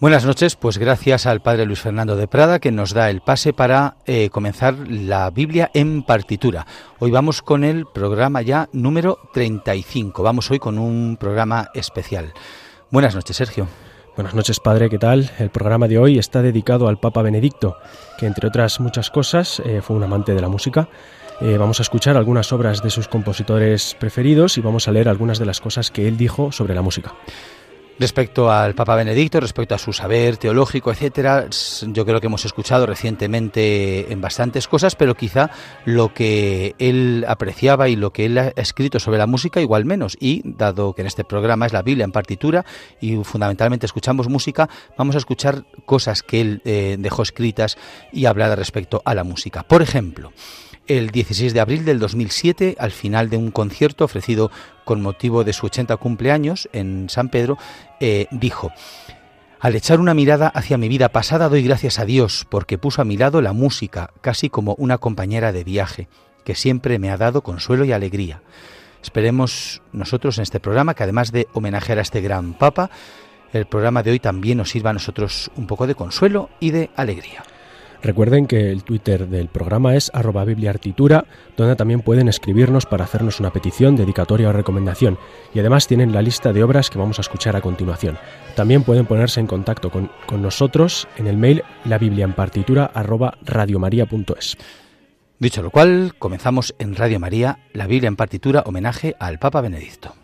Buenas noches, pues gracias al Padre Luis Fernando de Prada que nos da el pase para eh, comenzar la Biblia en partitura. Hoy vamos con el programa ya número 35. Vamos hoy con un programa especial. Buenas noches, Sergio. Buenas noches, Padre, ¿qué tal? El programa de hoy está dedicado al Papa Benedicto, que entre otras muchas cosas eh, fue un amante de la música. Eh, vamos a escuchar algunas obras de sus compositores preferidos y vamos a leer algunas de las cosas que él dijo sobre la música. Respecto al Papa Benedicto, respecto a su saber teológico, etcétera, yo creo que hemos escuchado recientemente en bastantes cosas, pero quizá lo que él apreciaba y lo que él ha escrito sobre la música igual menos. Y dado que en este programa es la Biblia en partitura y fundamentalmente escuchamos música, vamos a escuchar cosas que él eh, dejó escritas y hablar respecto a la música. Por ejemplo, el 16 de abril del 2007, al final de un concierto ofrecido con motivo de su 80 cumpleaños en San Pedro, eh, dijo, al echar una mirada hacia mi vida pasada doy gracias a Dios porque puso a mi lado la música, casi como una compañera de viaje, que siempre me ha dado consuelo y alegría. Esperemos nosotros en este programa que además de homenajear a este gran Papa, el programa de hoy también nos sirva a nosotros un poco de consuelo y de alegría. Recuerden que el Twitter del programa es arroba bibliartitura, donde también pueden escribirnos para hacernos una petición, dedicatoria o recomendación. Y además tienen la lista de obras que vamos a escuchar a continuación. También pueden ponerse en contacto con, nosotros en el mail la biblia. Dicho lo cual, comenzamos en Radio María, la Biblia en partitura, homenaje al Papa Benedicto.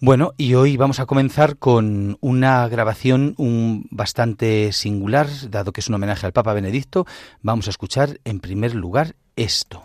Bueno, y hoy vamos a comenzar con una grabación un, bastante singular, dado que es un homenaje al Papa Benedicto. Vamos a escuchar en primer lugar esto.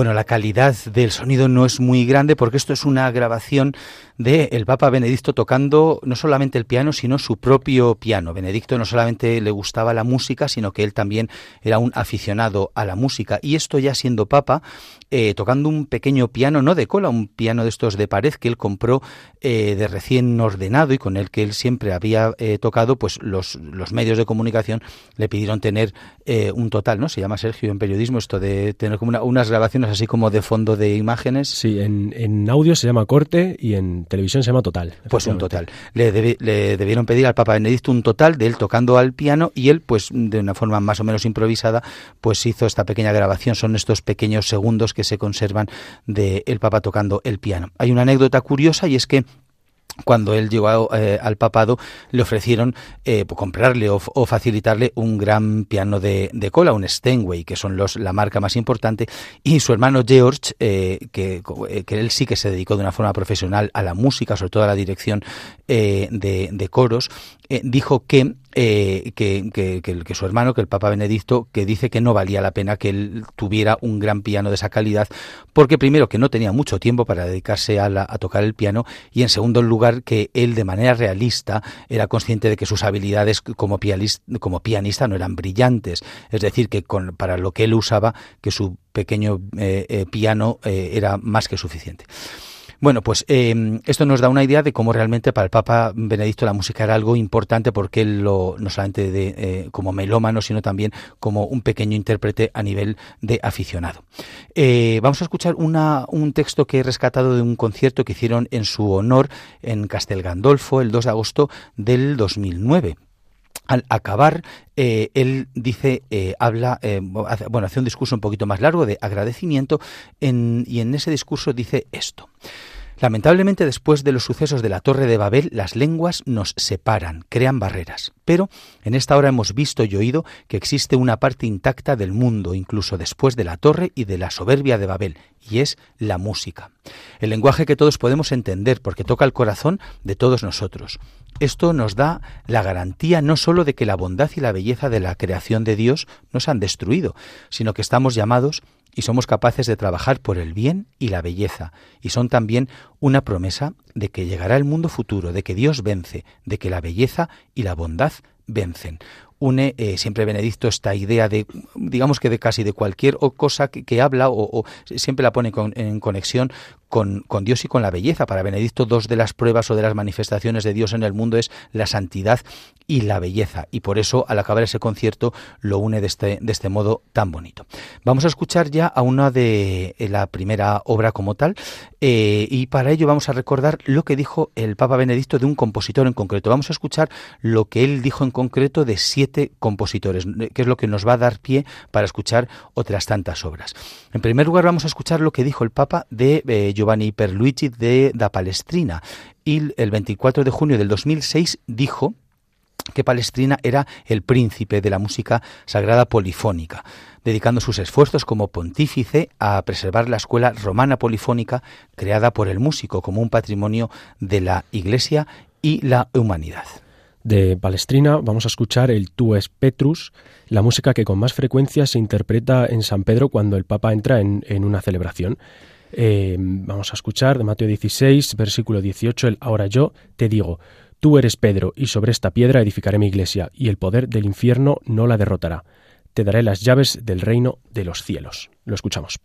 Bueno, la calidad del sonido no es muy grande porque esto es una grabación de el Papa Benedicto tocando no solamente el piano, sino su propio piano. Benedicto no solamente le gustaba la música, sino que él también era un aficionado a la música. Y esto ya siendo Papa, eh, tocando un pequeño piano, no de cola, un piano de estos de pared que él compró eh, de recién ordenado y con el que él siempre había eh, tocado, pues los, los medios de comunicación le pidieron tener un total, ¿no? Se llama Sergio en periodismo esto de tener como unas grabaciones así como de fondo de imágenes. Sí, en, audio se llama corte y en televisión se llama total. Pues un total. Le, le, debieron pedir al Papa Benedicto un total de él tocando al piano y él, pues de una forma más o menos improvisada, pues hizo esta pequeña grabación. Son estos pequeños segundos que se conservan de el Papa tocando el piano. Hay una anécdota curiosa y es que cuando él llegó eh, al papado, le ofrecieron eh, comprarle o, facilitarle un gran piano de, cola, un Steinway, que son los, la marca más importante, y su hermano George, eh, que, que, él sí que se dedicó de una forma profesional a la música, sobre todo a la dirección de, de, coros, dijo que eh, que, que, que, su hermano, que el Papa Benedicto, que dice que no valía la pena que él tuviera un gran piano de esa calidad, porque primero que no tenía mucho tiempo para dedicarse a, a tocar el piano y en segundo lugar que él de manera realista era consciente de que sus habilidades como, pianista, no eran brillantes, es decir, que con, para lo que él usaba, que su pequeño eh, eh, piano era más que suficiente. Bueno, pues em, esto nos da una idea de cómo realmente para el Papa Benedicto la música era algo importante porque él lo, no solamente de, eh, como melómano, sino también como un pequeño intérprete a nivel de aficionado. Eh, vamos a escuchar un texto que he rescatado de un concierto que hicieron en su honor en Castel Gandolfo el 2 de agosto del 2009. al acabar, eh, él dice, eh, habla, eh, bueno, hace un discurso un poquito más largo de agradecimiento y en ese discurso dice esto. Lamentablemente, después de los sucesos de la Torre de Babel, las lenguas nos separan, crean barreras. Pero en esta hora hemos visto y oído que existe una parte intacta del mundo, incluso después de la Torre y de la soberbia de Babel, y es la música. El lenguaje que todos podemos entender, porque toca el corazón de todos nosotros. Esto nos da la garantía no sólo de que la bondad y la belleza de la creación de Dios no se han destruido, sino que estamos llamados y somos capaces de trabajar por el bien y la belleza, y son también una promesa de que llegará el mundo futuro, de que Dios vence, de que la belleza y la bondad vencen. Une eh, siempre Benedicto esta idea de, digamos que de casi de cualquier cosa que, habla o, siempre la pone en conexión con, con, Dios y con la belleza. Para Benedicto, dos de las pruebas o de las manifestaciones de Dios en el mundo es la santidad y la belleza. Y por eso, al acabar ese concierto, lo une de este, de este modo tan bonito. Vamos a escuchar ya a una de eh, la primera obra como tal, eh, y para ello vamos a recordar lo que dijo el Papa Benedicto de un compositor en concreto. Vamos a escuchar lo que él dijo en concreto de siete compositores, que es lo que nos va a dar pie para escuchar otras tantas obras. En primer lugar, vamos a escuchar lo que dijo el Papa de eh, Giovanni Perluigi de da Palestrina. Y el 24 de junio del 2006 dijo que Palestrina era el príncipe de la música sagrada polifónica, dedicando sus esfuerzos como pontífice a preservar la escuela romana polifónica creada por el músico como un patrimonio de la Iglesia y la humanidad. De Palestrina vamos a escuchar el Tu es Petrus, la música que con más frecuencia se interpreta en San Pedro cuando el Papa entra en, una celebración. Eh, vamos a escuchar de Mateo 16, versículo 18, el Ahora yo te digo, tú eres Pedro, y sobre esta piedra edificaré mi iglesia, y el poder del infierno no la derrotará. Te daré las llaves del reino de los cielos. Lo escuchamos.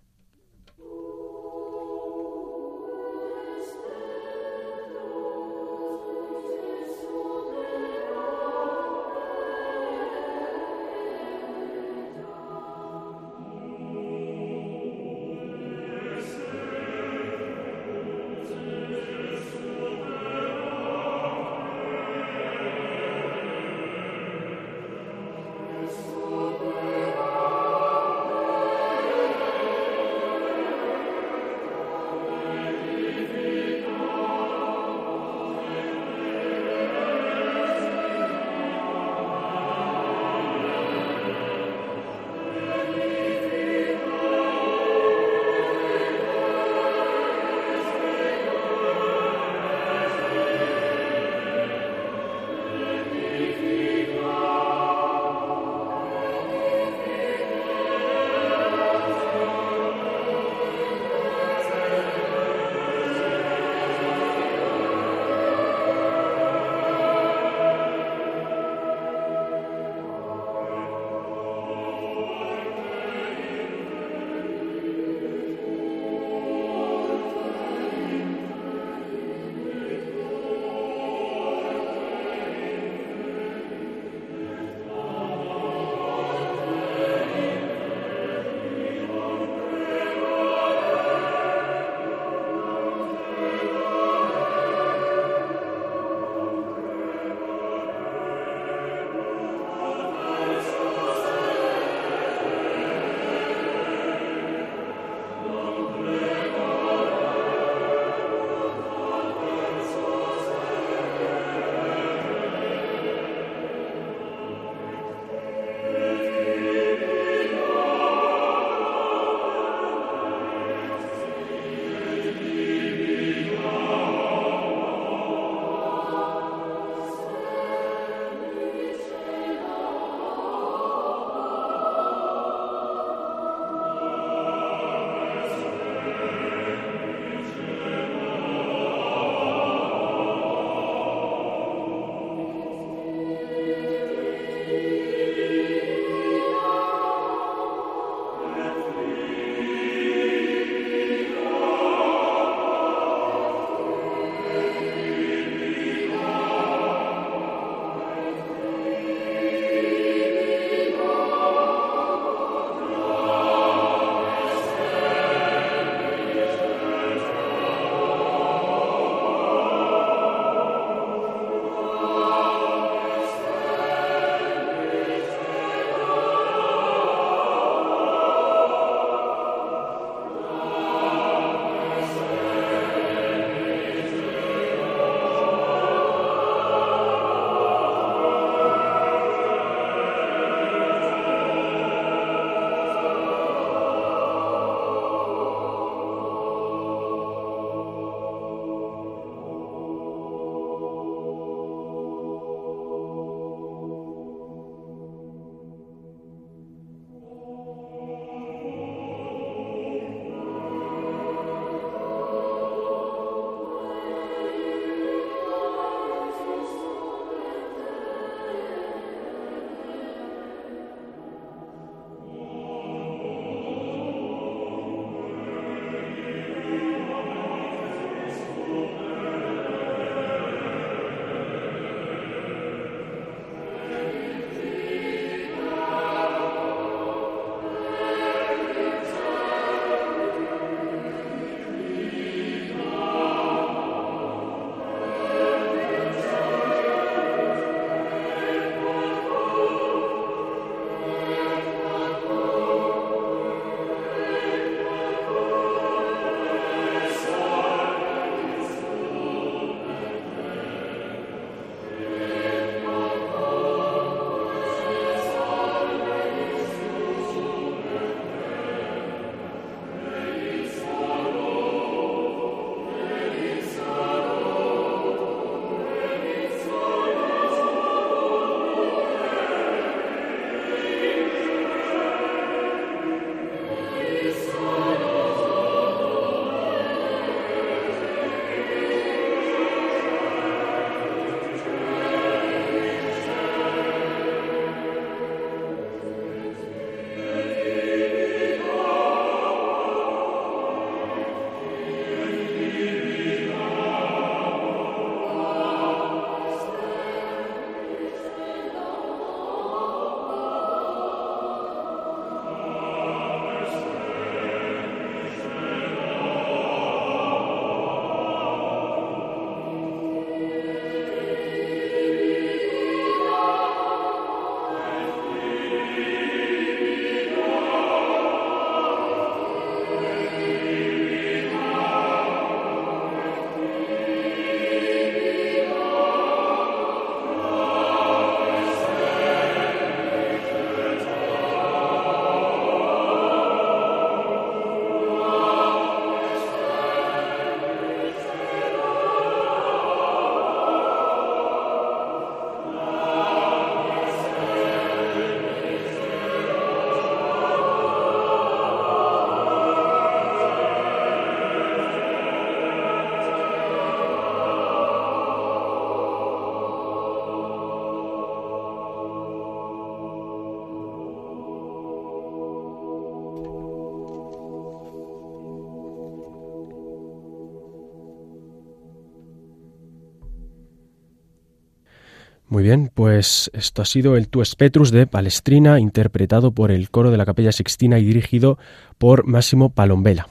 Muy bien, pues esto ha sido el Tues Petrus de Palestrina, interpretado por el coro de la Capella Sixtina y dirigido por Máximo Palombela.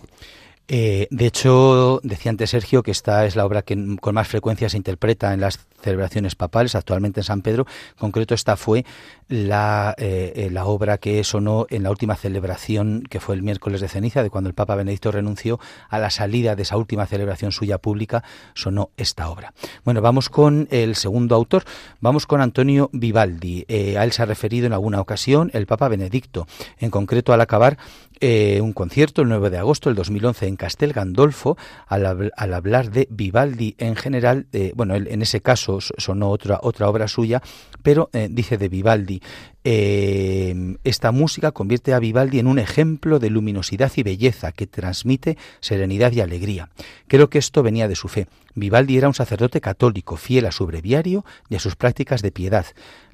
Eh, de hecho, decía antes Sergio que esta es la obra que con más frecuencia se interpreta en las celebraciones papales, actualmente en San Pedro. En concreto, esta fue eh, eh, la obra que sonó en la última celebración, que fue el miércoles de ceniza, de cuando el Papa Benedicto renunció. A la salida de esa última celebración suya pública, sonó esta obra. Bueno, vamos con el segundo autor, vamos con Antonio Vivaldi. a él se ha referido en alguna ocasión el Papa Benedicto. En concreto, al acabar eh, un concierto el 9 de agosto del 2011 en Castel Gandolfo al, hablar de Vivaldi en general, eh, bueno, en ese caso sonó otra, otra obra suya, pero eh, dice de Vivaldi, esta música convierte a Vivaldi en un ejemplo de luminosidad y belleza que transmite serenidad y alegría. Creo que esto venía de su fe. Vivaldi era un sacerdote católico, fiel a su breviario y a sus prácticas de piedad.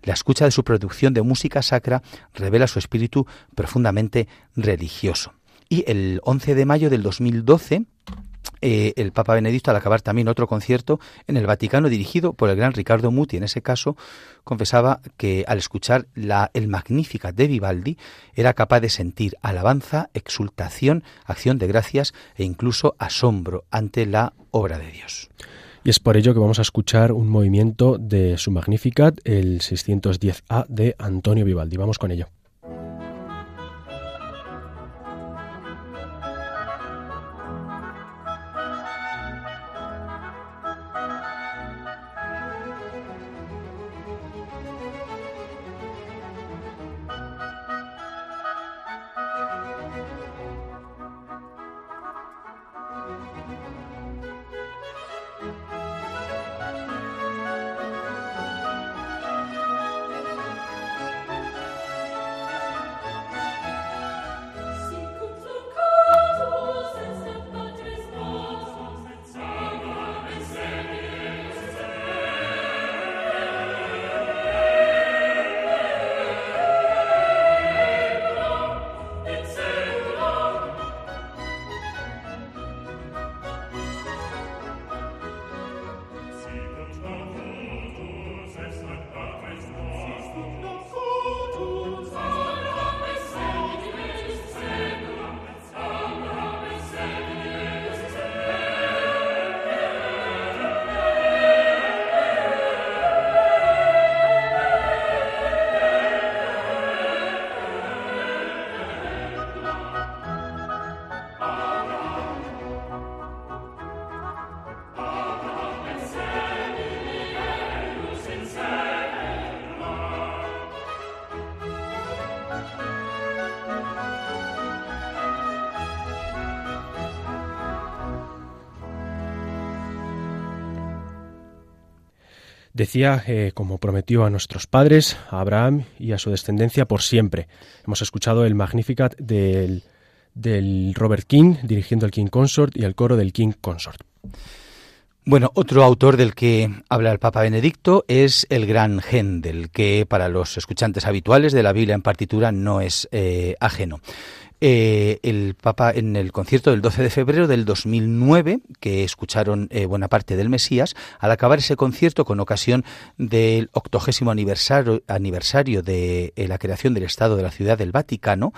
La escucha de su producción de música sacra revela su espíritu profundamente religioso. Y el 11 de mayo del 2012, eh, el Papa Benedicto, al acabar también otro concierto en el Vaticano dirigido por el gran Ricardo Muti, en ese caso, confesaba que al escuchar la, el Magnífica de Vivaldi era capaz de sentir alabanza, exultación, acción de gracias e incluso asombro ante la obra de Dios. Y es por ello que vamos a escuchar un movimiento de su Magnificat, el 610A de Antonio Vivaldi. Vamos con ello. Decía, eh, como prometió a nuestros padres, a Abraham y a su descendencia por siempre. Hemos escuchado el Magnificat del, del Robert King, dirigiendo el King Consort y el coro del King Consort. Bueno, otro autor del que habla el Papa Benedicto es el gran Händel, que para los escuchantes habituales de la Biblia en partitura no es eh, ajeno. Eh, el Papa en el concierto del 12 de febrero del 2009, que escucharon eh, buena parte del Mesías, al acabar ese concierto con ocasión del octogésimo aniversario, de eh, la creación del Estado de la Ciudad del Vaticano,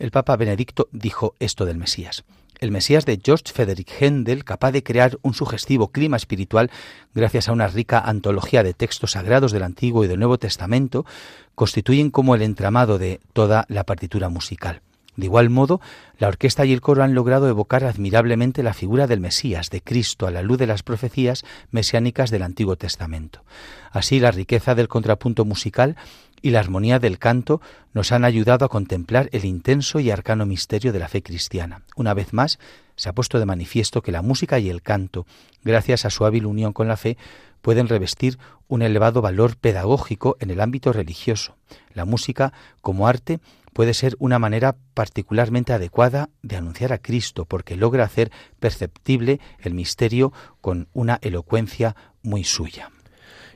el Papa Benedicto dijo esto del Mesías. El Mesías de George Frederick Händel, capaz de crear un sugestivo clima espiritual gracias a una rica antología de textos sagrados del Antiguo y del Nuevo Testamento, constituyen como el entramado de toda la partitura musical. De igual modo, la orquesta y el coro han logrado evocar admirablemente la figura del Mesías, de Cristo, a la luz de las profecías mesiánicas del Antiguo Testamento. Así, la riqueza del contrapunto musical y la armonía del canto nos han ayudado a contemplar el intenso y arcano misterio de la fe cristiana. Una vez más, se ha puesto de manifiesto que la música y el canto, gracias a su hábil unión con la fe, pueden revestir un elevado valor pedagógico en el ámbito religioso. La música, como arte, puede ser una manera particularmente adecuada de anunciar a Cristo, porque logra hacer perceptible el misterio con una elocuencia muy suya.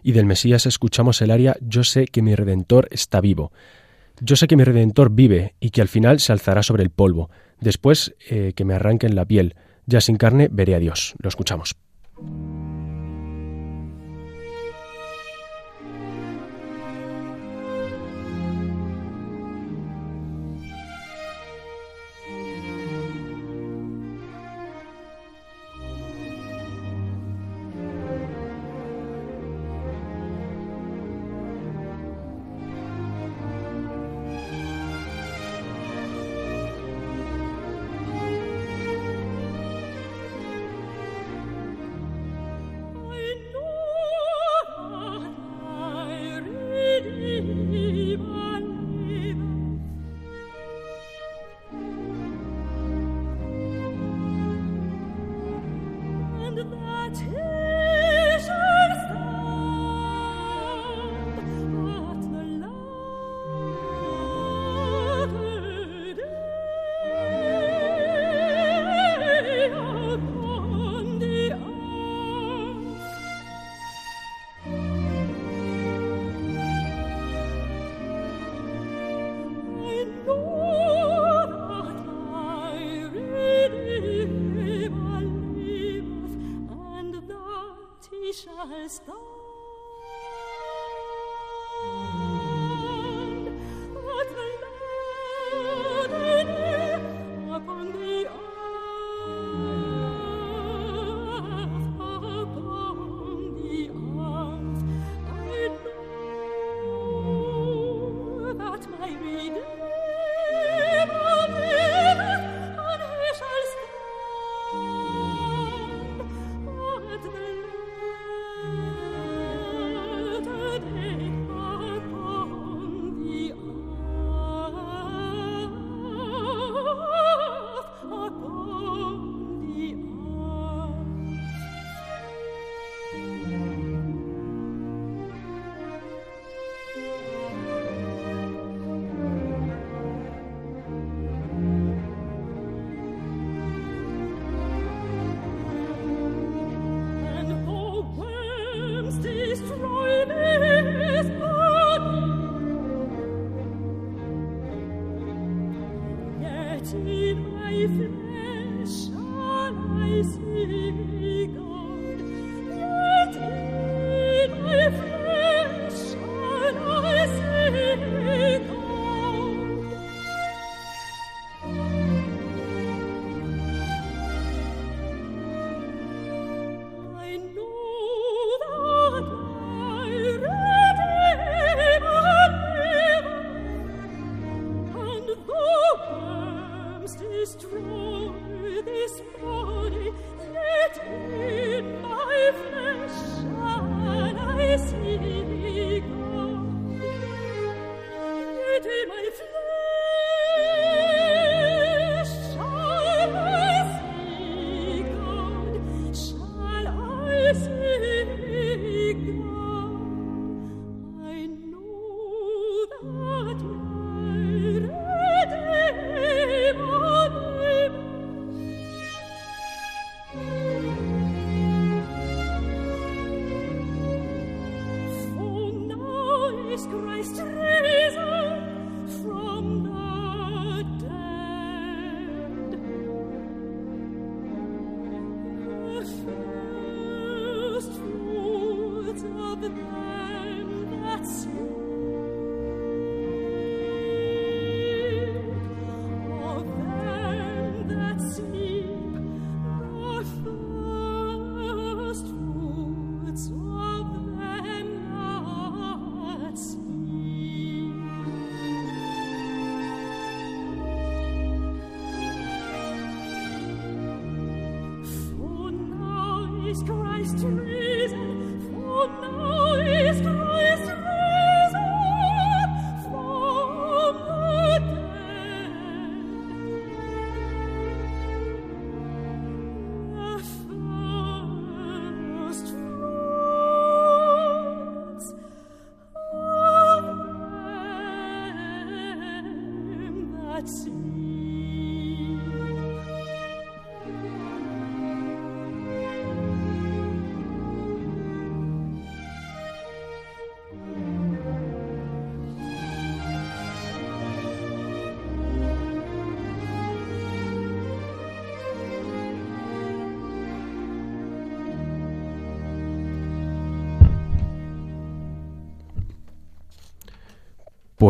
Y del Mesías escuchamos el aria Yo sé que mi Redentor está vivo. Yo sé que mi Redentor vive y que al final se alzará sobre el polvo. Después eh, que me arranquen la piel. Ya sin carne veré a Dios. Lo escuchamos.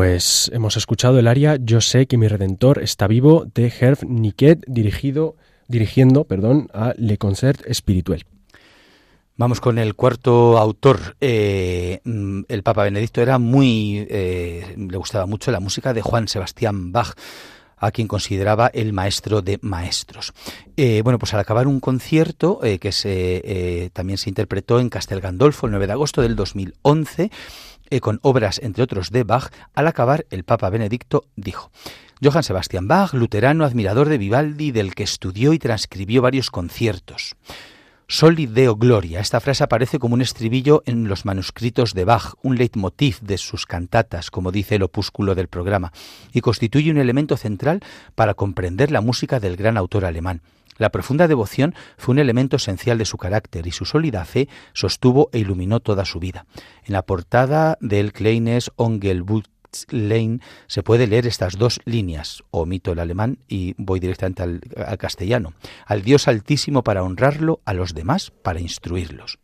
Pues hemos escuchado el aria Yo sé que mi redentor está vivo de Herb Niquet dirigido, dirigiendo perdón, a Le Concert Spirituel. Vamos con el cuarto autor. Eh, mm, el Papa Benedicto era muy, eh, le gustaba mucho la música de Juan Sebastián Bach a quien consideraba el maestro de maestros. Eh, bueno, pues al acabar un concierto que se, también se interpretó en Castel Gandolfo el 9 de agosto del 2011, y con obras, entre otros, de Bach, al acabar el Papa Benedicto dijo, Johann Sebastian Bach, luterano, admirador de Vivaldi, del que estudió y transcribió varios conciertos. Soli Deo Gloria. Esta frase aparece como un estribillo en los manuscritos de Bach, un leitmotiv de sus cantatas, como dice el opúsculo del programa, y constituye un elemento central para comprender la música del gran autor alemán. La profunda devoción fue un elemento esencial de su carácter y su sólida fe sostuvo e iluminó toda su vida. En la portada del Kleines Lane se puede leer estas dos líneas, omito el alemán y voy directamente al castellano. Al Dios altísimo para honrarlo, a los demás para instruirlos.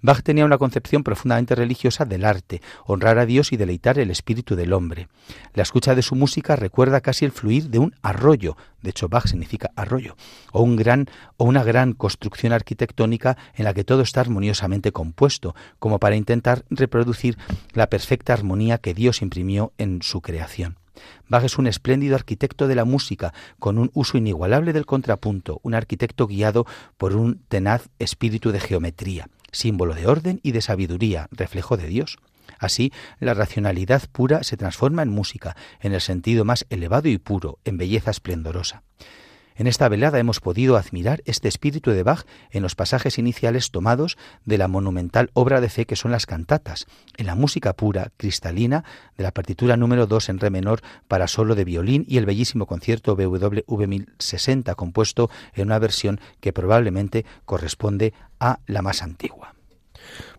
Bach tenía una concepción profundamente religiosa del arte, honrar a Dios y deleitar el espíritu del hombre. La escucha de su música recuerda casi el fluir de un arroyo, de hecho Bach significa arroyo, o una gran construcción arquitectónica en la que todo está armoniosamente compuesto, como para intentar reproducir la perfecta armonía que Dios imprimió en su creación. Bach es un espléndido arquitecto de la música, con un uso inigualable del contrapunto, un arquitecto guiado por un tenaz espíritu de geometría símbolo de orden y de sabiduría, reflejo de Dios. Así, la racionalidad pura se transforma en música, en el sentido más elevado y puro, en belleza esplendorosa. En esta velada hemos podido admirar este espíritu de Bach en los pasajes iniciales tomados de la monumental obra de fe que son las cantatas, en la música pura, cristalina, de la partitura número 2 en re menor para solo de violín y el bellísimo concierto BWV 1060 compuesto en una versión que probablemente corresponde a la más antigua.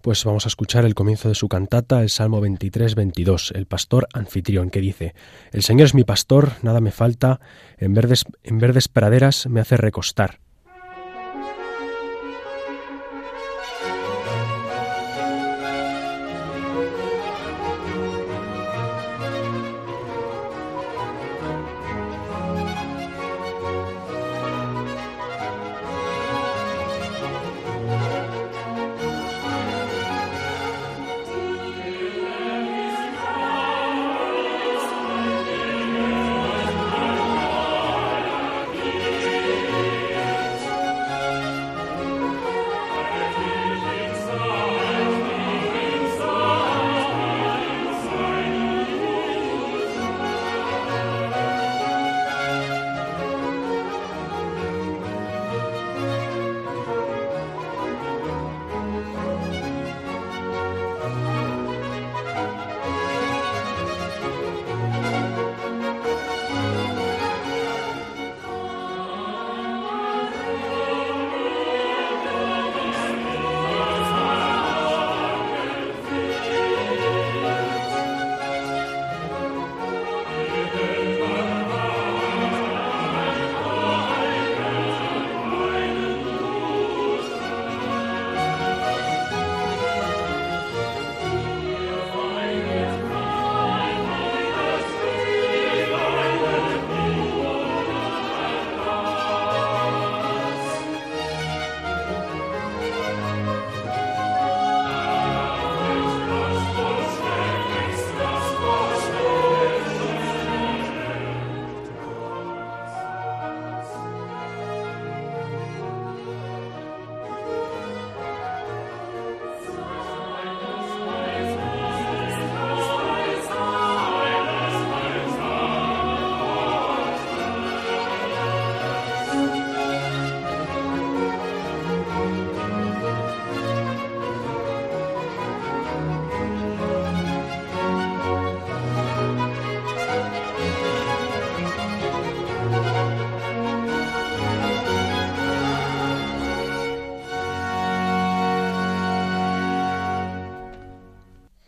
Pues vamos a escuchar el comienzo de su cantata, el Salmo 23-22, el pastor anfitrión, que dice, El Señor es mi pastor, nada me falta, en verdes, en verdes praderas me hace recostar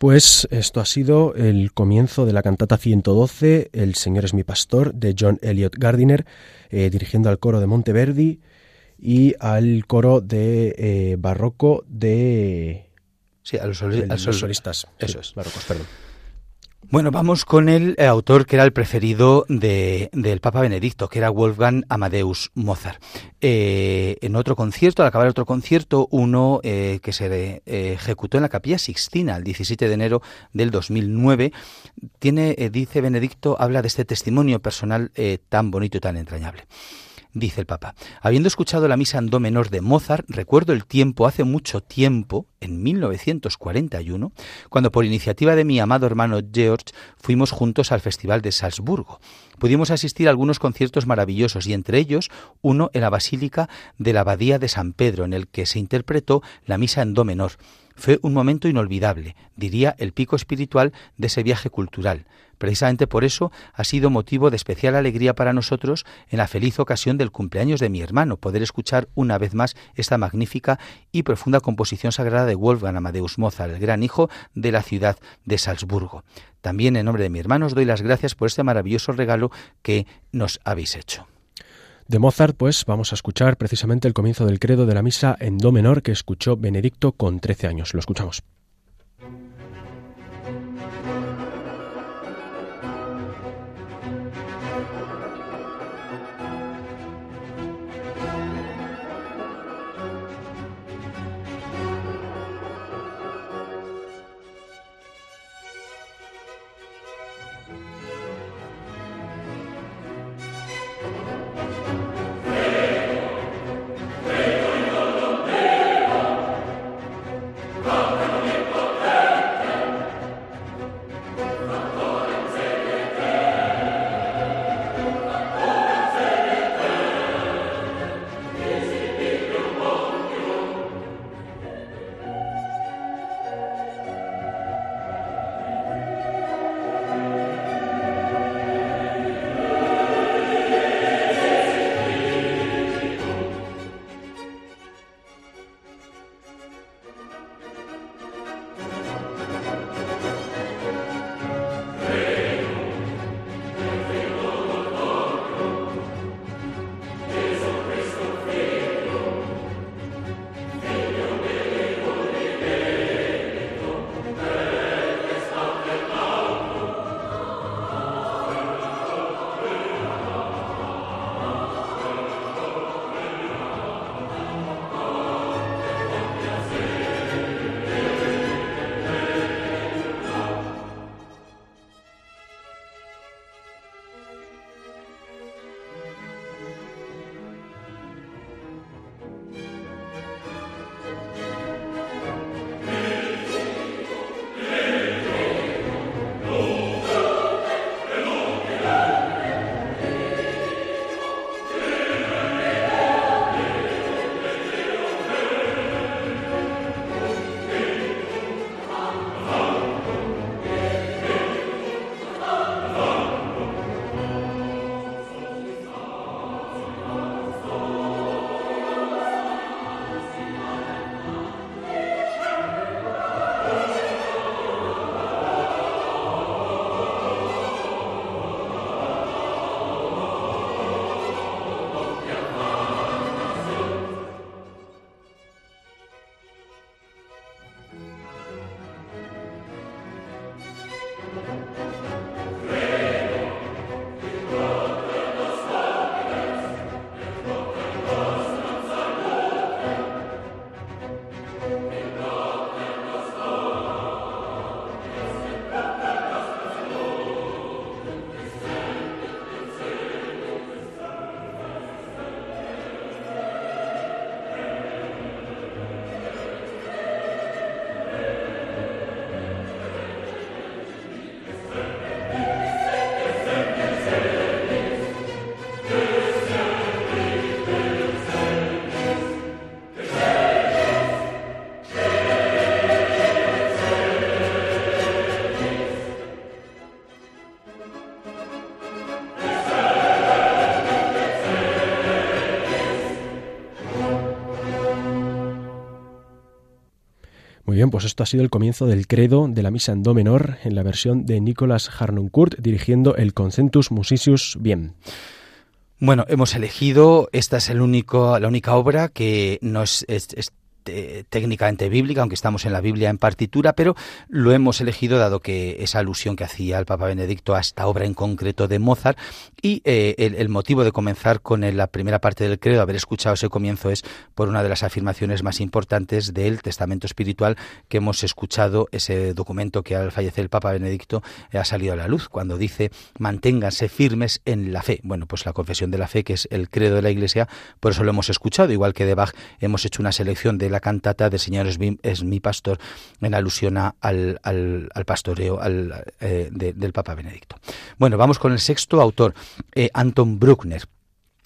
Pues esto ha sido el comienzo de la cantata 112, El Señor es mi pastor, de John Elliot Gardiner, eh, dirigiendo al coro de Monteverdi y al coro de eh, barroco de... Sí, a los, solistas. Eso es. Barrocos, perdón. Bueno, vamos con el eh, autor que era el preferido de, del Papa Benedicto, que era Wolfgang Amadeus Mozart. Eh, en otro concierto, al acabar otro concierto, uno eh, que se ejecutó en la Capilla Sixtina el 17 de enero del 2009, tiene, dice Benedicto, habla de este testimonio personal tan bonito y tan entrañable dice el Papa. Habiendo escuchado la misa en do menor de Mozart, recuerdo el tiempo, hace mucho tiempo, en 1941, cuando por iniciativa de mi amado hermano George fuimos juntos al Festival de Salzburgo. Pudimos asistir a algunos conciertos maravillosos y entre ellos uno en la Basílica de la Abadía de San Pedro, en el que se interpretó la misa en do menor. Fue un momento inolvidable, diría el pico espiritual de ese viaje cultural. Precisamente por eso ha sido motivo de especial alegría para nosotros en la feliz ocasión del cumpleaños de mi hermano poder escuchar una vez más esta magnífica y profunda composición sagrada de Wolfgang Amadeus Mozart, el gran hijo de la ciudad de Salzburgo. También en nombre de mi hermano os doy las gracias por este maravilloso regalo que nos habéis hecho. De Mozart, pues vamos a escuchar precisamente el comienzo del credo de la misa en do menor que escuchó Benedicto con 13 años. Lo escuchamos. Bien, pues esto ha sido el comienzo del credo de la misa en do menor en la versión de Nicolas Harnoncourt dirigiendo el Concentus Musicius Bien. Bueno, hemos elegido, esta es el único, la única obra que no es técnicamente bíblica, aunque estamos en la Biblia en partitura, pero lo hemos elegido dado que esa alusión que hacía el Papa Benedicto a esta obra en concreto de Mozart y eh, el, motivo de comenzar con la primera parte del credo, haber escuchado ese comienzo es por una de las afirmaciones más importantes del testamento espiritual que hemos escuchado, ese documento que al fallecer el Papa Benedicto eh, ha salido a la luz, cuando dice manténganse firmes en la fe. Bueno, pues la confesión de la fe, que es el credo de la Iglesia, por eso lo hemos escuchado, igual que de Bach hemos hecho una selección de la cantata de Señor es mi, pastor, en alusión al, al, pastoreo al, eh, del Papa Benedicto. Bueno, vamos con el sexto autor, eh, Anton Bruckner.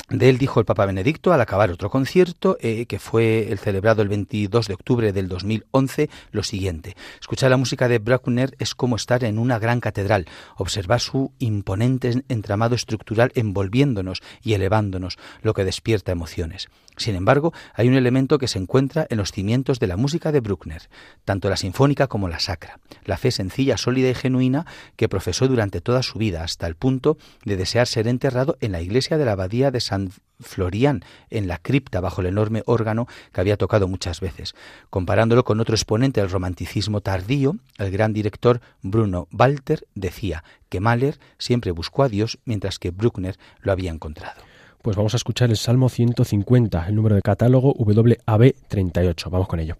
De él dijo el Papa Benedicto al acabar otro concierto, eh, que fue el celebrado el 22 de octubre del 2011, lo siguiente. Escuchar la música de Bruckner es como estar en una gran catedral, observar su imponente entramado estructural envolviéndonos y elevándonos, lo que despierta emociones. Sin embargo, hay un elemento que se encuentra en los cimientos de la música de Bruckner, tanto la sinfónica como la sacra, la fe sencilla, sólida y genuina que profesó durante toda su vida, hasta el punto de desear ser enterrado en la iglesia de la abadía de San Florian, en la cripta bajo el enorme órgano que había tocado muchas veces. Comparándolo con otro exponente del romanticismo tardío, el gran director Bruno Walter decía que Mahler siempre buscó a Dios mientras que Bruckner lo había encontrado. Pues vamos a escuchar el Salmo 150, el número de catálogo WAB38. Vamos con ello.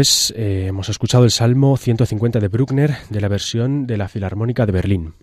Eh, hemos escuchado el Salmo 150 de Bruckner de la versión de la Filarmónica de Berlín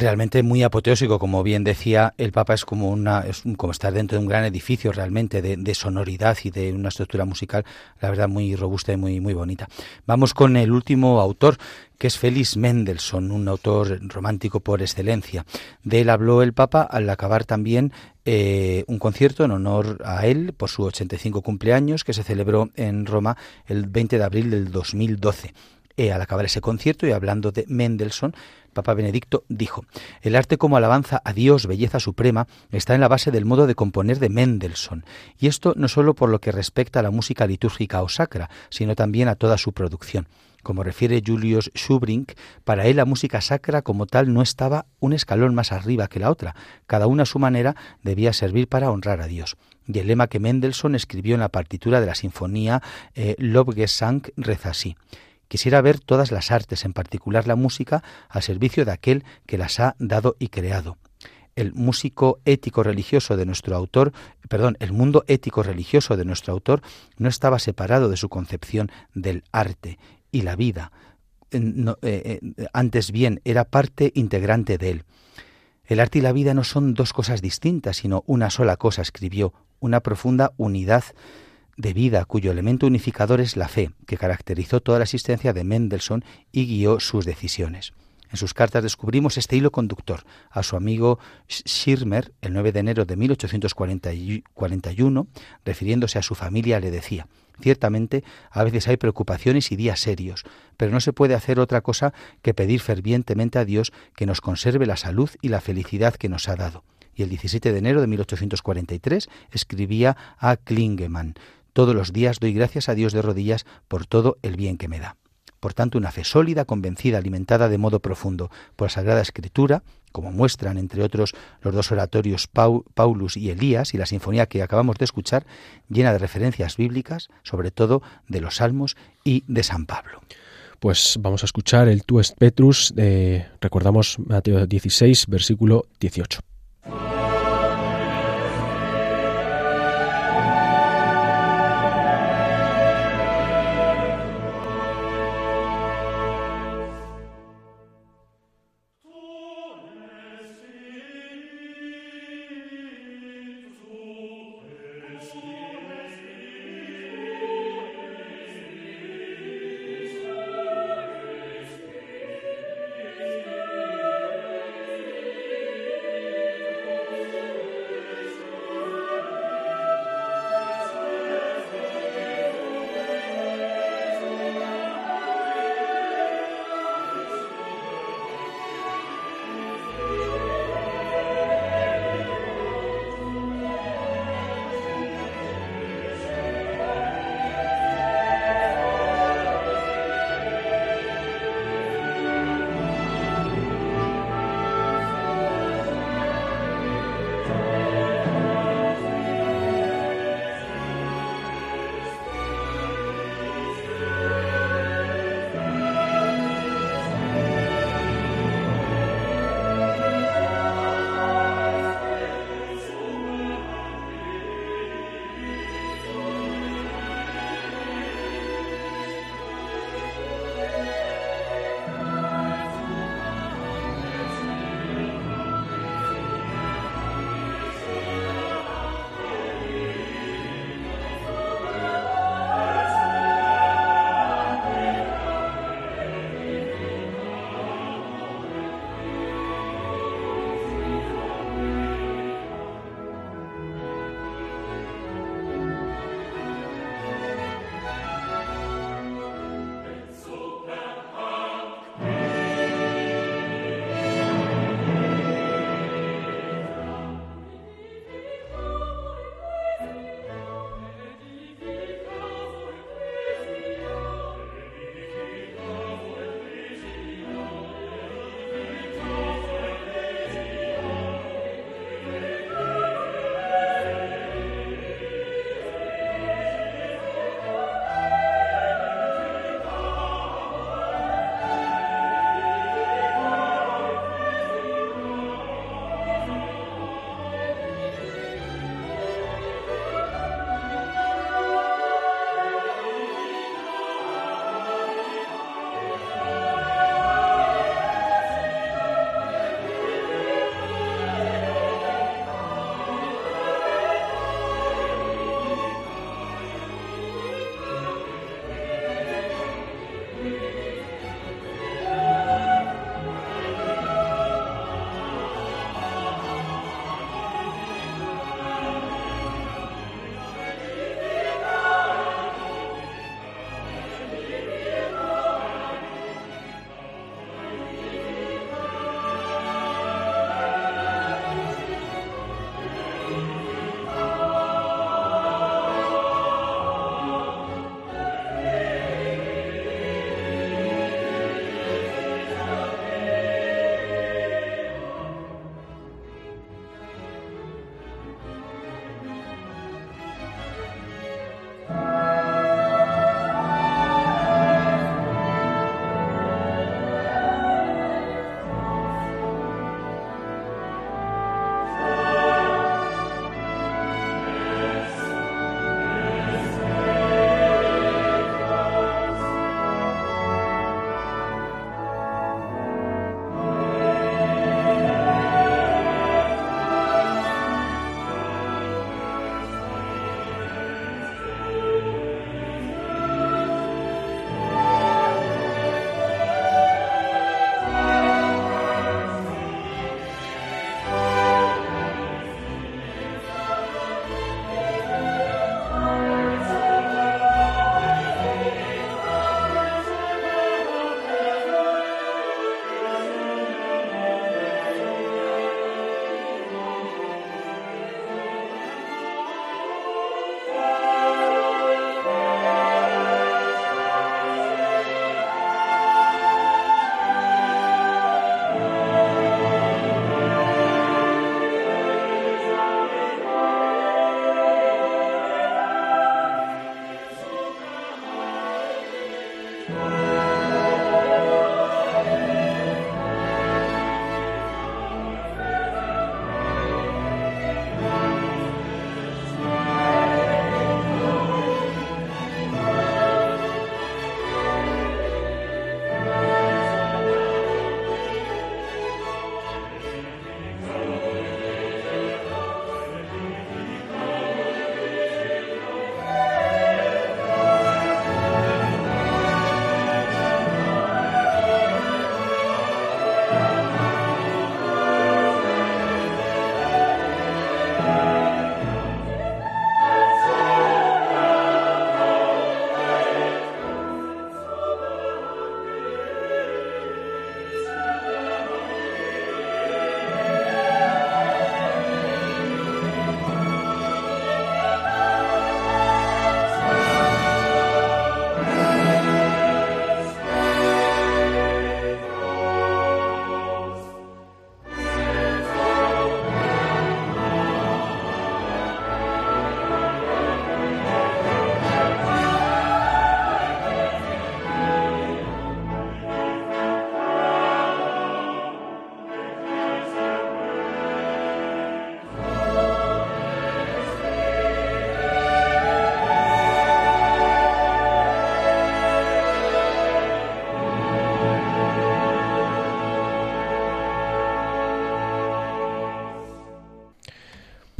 realmente muy apoteósico, como bien decía, el Papa es como una es como estar dentro de un gran edificio realmente de, sonoridad y de una estructura musical, la verdad muy robusta y muy muy bonita. Vamos con el último autor, que es Félix Mendelssohn, un autor romántico por excelencia. De él habló el Papa al acabar también eh, un concierto en honor a él por su 85 cumpleaños que se celebró en Roma el 20 de abril del 2012. Eh, al acabar ese concierto y hablando de Mendelssohn, Papa Benedicto dijo, el arte como alabanza a Dios, belleza suprema, está en la base del modo de componer de Mendelssohn, y esto no solo por lo que respecta a la música litúrgica o sacra, sino también a toda su producción. Como refiere Julius Schubrink, para él la música sacra como tal no estaba un escalón más arriba que la otra, cada una a su manera debía servir para honrar a Dios. Y el lema que Mendelssohn escribió en la partitura de la sinfonía eh, Lobgesang reza así Quisiera ver todas las artes, en particular la música, al servicio de aquel que las ha dado y creado. El músico ético religioso de nuestro autor, perdón, el mundo ético religioso de nuestro autor no estaba separado de su concepción del arte y la vida. Eh, eh, antes bien, era parte integrante de él. El arte y la vida no son dos cosas distintas, sino una sola cosa, escribió, una profunda unidad de vida cuyo elemento unificador es la fe, que caracterizó toda la existencia de Mendelssohn y guió sus decisiones. En sus cartas descubrimos este hilo conductor. A su amigo Schirmer, el 9 de enero de 1841, refiriéndose a su familia, le decía, Ciertamente, a veces hay preocupaciones y días serios, pero no se puede hacer otra cosa que pedir fervientemente a Dios que nos conserve la salud y la felicidad que nos ha dado. Y el 17 de enero de 1843 escribía a Klingemann, todos los días doy gracias a Dios de rodillas por todo el bien que me da. Por tanto, una fe sólida, convencida, alimentada de modo profundo por la Sagrada Escritura, como muestran, entre otros, los dos oratorios Paulus y Elías y la sinfonía que acabamos de escuchar, llena de referencias bíblicas, sobre todo de los Salmos y de San Pablo. Pues vamos a escuchar el Tu Petrus, de, recordamos Mateo 16, versículo 18.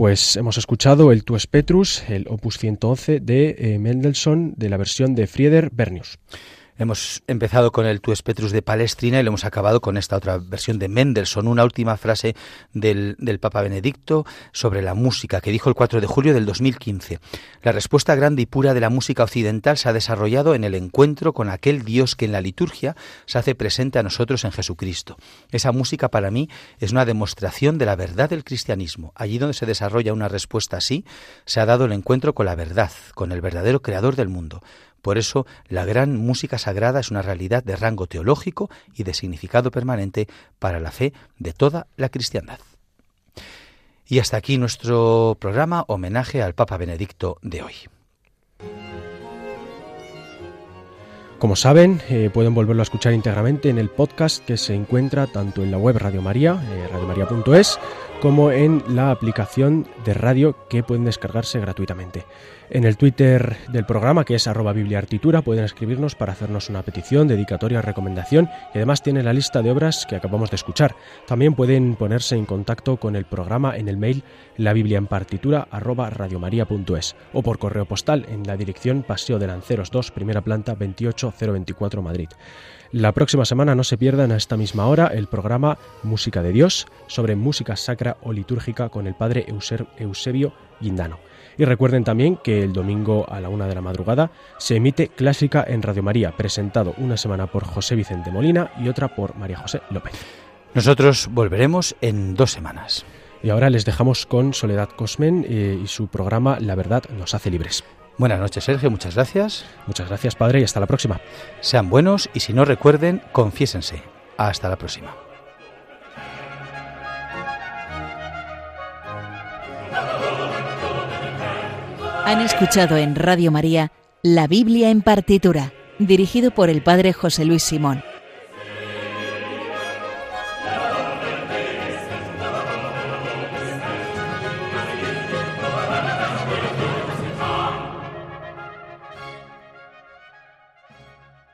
Pues hemos escuchado el Tues Petrus, el opus 111 de eh, Mendelssohn, de la versión de Frieder Bernius. Hemos empezado con el Tu Petrus de Palestrina y lo hemos acabado con esta otra versión de Mendelssohn, una última frase del, del, Papa Benedicto sobre la música, que dijo el 4 de julio del 2015. La respuesta grande y pura de la música occidental se ha desarrollado en el encuentro con aquel Dios que en la liturgia se hace presente a nosotros en Jesucristo. Esa música para mí es una demostración de la verdad del cristianismo. Allí donde se desarrolla una respuesta así, se ha dado el encuentro con la verdad, con el verdadero creador del mundo. Por eso, la gran música sagrada es una realidad de rango teológico y de significado permanente para la fe de toda la cristiandad. Y hasta aquí nuestro programa homenaje al Papa Benedicto de hoy. Como saben, eh, pueden volverlo a escuchar íntegramente en el podcast que se encuentra tanto en la web Radio María, eh, radiomaria.es, como en la aplicación de radio que pueden descargarse gratuitamente. En el Twitter del programa, que es arroba bibliartitura, pueden escribirnos para hacernos una petición, dedicatoria, recomendación y además tienen la lista de obras que acabamos de escuchar. También pueden ponerse en contacto con el programa en el mail la o por correo postal en la dirección Paseo de Lanceros 2, primera planta 28024 Madrid. La próxima semana no se pierdan a esta misma hora el programa Música de Dios sobre música sacra o litúrgica con el padre Eusebio Guindano. Y recuerden también que el domingo a la una de la madrugada se emite Clásica en Radio María, presentado una semana por José Vicente Molina y otra por María José López. Nosotros volveremos en dos semanas. Y ahora les dejamos con Soledad Cosmen eh, y su programa La verdad nos hace libres. Buenas noches, Sergio. Muchas gracias. Muchas gracias, padre, y hasta la próxima. Sean buenos y si no recuerden, confiésense. Hasta la próxima. Han escuchado en Radio María La Biblia en partitura, dirigido por el Padre José Luis Simón.